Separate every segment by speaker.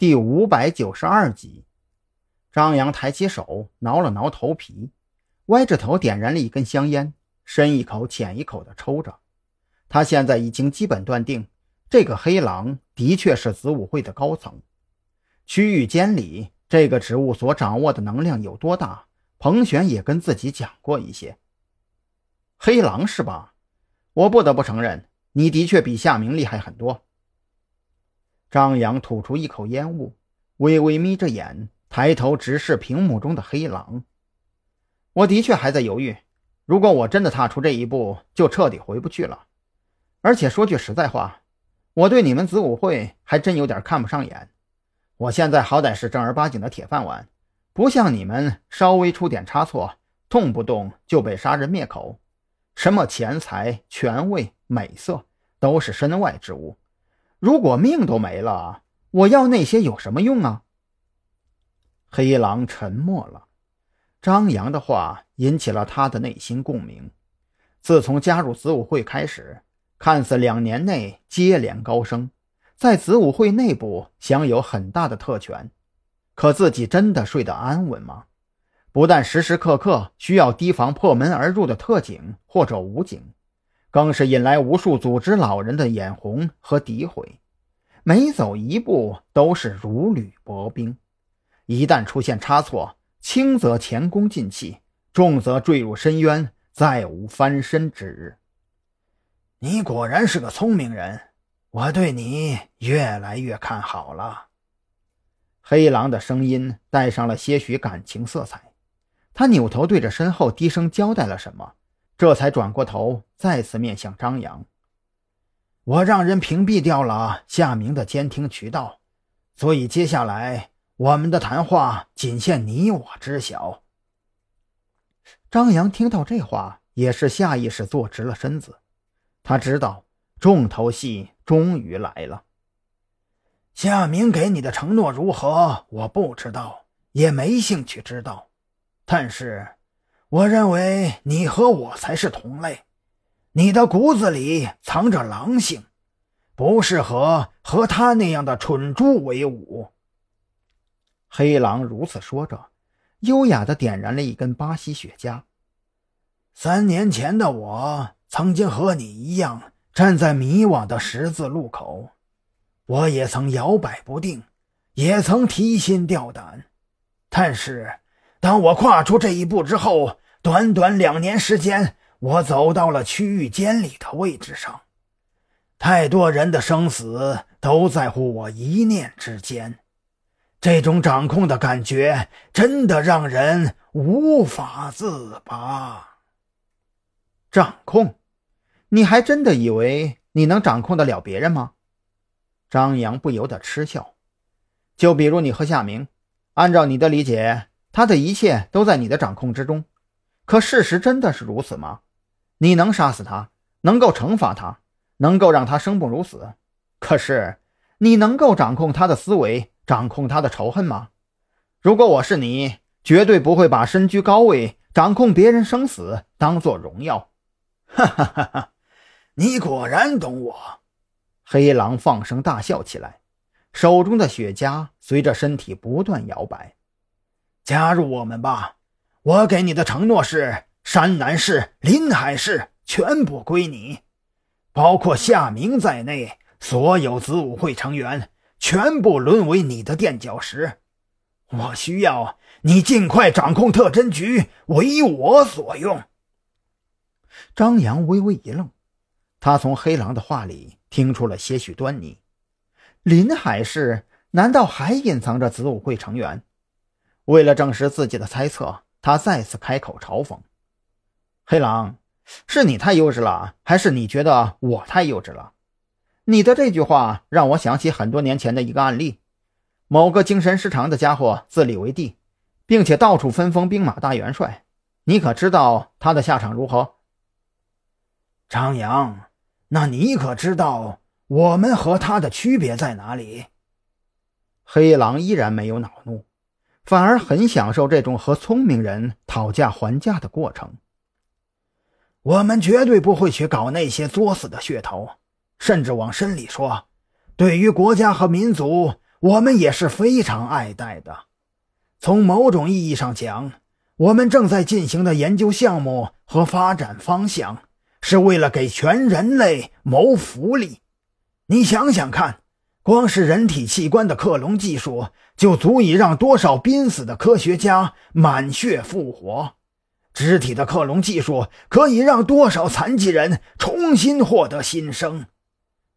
Speaker 1: 第五百九十二集，张扬抬起手挠了挠头皮，歪着头点燃了一根香烟，深一口浅一口的抽着。他现在已经基本断定，这个黑狼的确是子午会的高层。区域监理这个职务所掌握的能量有多大？彭璇也跟自己讲过一些。黑狼是吧？我不得不承认，你的确比夏明厉害很多。张扬吐出一口烟雾，微微眯着眼，抬头直视屏幕中的黑狼。我的确还在犹豫，如果我真的踏出这一步，就彻底回不去了。而且说句实在话，我对你们子午会还真有点看不上眼。我现在好歹是正儿八经的铁饭碗，不像你们稍微出点差错，动不动就被杀人灭口。什么钱财、权位、美色，都是身外之物。如果命都没了，我要那些有什么用啊？黑狼沉默了。张扬的话引起了他的内心共鸣。自从加入子午会开始，看似两年内接连高升，在子午会内部享有很大的特权。可自己真的睡得安稳吗？不但时时刻刻需要提防破门而入的特警或者武警。更是引来无数组织老人的眼红和诋毁，每走一步都是如履薄冰。一旦出现差错，轻则前功尽弃，重则坠入深渊，再无翻身之日。你果然是个聪明人，我对你越来越看好了。黑狼的声音带上了些许感情色彩，他扭头对着身后低声交代了什么。这才转过头，再次面向张扬：“我让人屏蔽掉了夏明的监听渠道，所以接下来我们的谈话仅限你我知晓。”张扬听到这话，也是下意识坐直了身子。他知道重头戏终于来了。夏明给你的承诺如何？我不知道，也没兴趣知道。但是。我认为你和我才是同类，你的骨子里藏着狼性，不适合和他那样的蠢猪为伍。黑狼如此说着，优雅的点燃了一根巴西雪茄。三年前的我曾经和你一样站在迷惘的十字路口，我也曾摇摆不定，也曾提心吊胆，但是。当我跨出这一步之后，短短两年时间，我走到了区域监理的位置上。太多人的生死都在乎我一念之间，这种掌控的感觉真的让人无法自拔。掌控？你还真的以为你能掌控得了别人吗？张扬不由得嗤笑。就比如你和夏明，按照你的理解。他的一切都在你的掌控之中，可事实真的是如此吗？你能杀死他，能够惩罚他，能够让他生不如死。可是，你能够掌控他的思维，掌控他的仇恨吗？如果我是你，绝对不会把身居高位、掌控别人生死当做荣耀。哈哈哈哈！你果然懂我。黑狼放声大笑起来，手中的雪茄随着身体不断摇摆。加入我们吧！我给你的承诺是：山南市、临海市全部归你，包括夏明在内，所有子午会成员全部沦为你的垫脚石。我需要你尽快掌控特侦局，为我所用。张扬微微一愣，他从黑狼的话里听出了些许端倪。临海市难道还隐藏着子午会成员？为了证实自己的猜测，他再次开口嘲讽：“黑狼，是你太幼稚了，还是你觉得我太幼稚了？你的这句话让我想起很多年前的一个案例：某个精神失常的家伙自立为帝，并且到处分封兵马大元帅。你可知道他的下场如何？”张扬，那你可知道我们和他的区别在哪里？黑狼依然没有恼怒。反而很享受这种和聪明人讨价还价的过程。我们绝对不会去搞那些作死的噱头，甚至往深里说，对于国家和民族，
Speaker 2: 我们也是非常爱戴的。从某种意义上讲，我们正在进行的研究项目和发展方向，是为了给全人类谋福利。你想想看，光是人体器官的克隆技术，就足以让多少濒死的科学家满血复活；肢体的克隆技术可以让多少残疾人重新获得新生。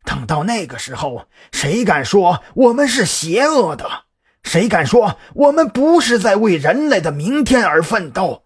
Speaker 2: 等到那个时候，谁敢说我们是邪恶的？谁敢说我们不是在为人类的明天而奋斗？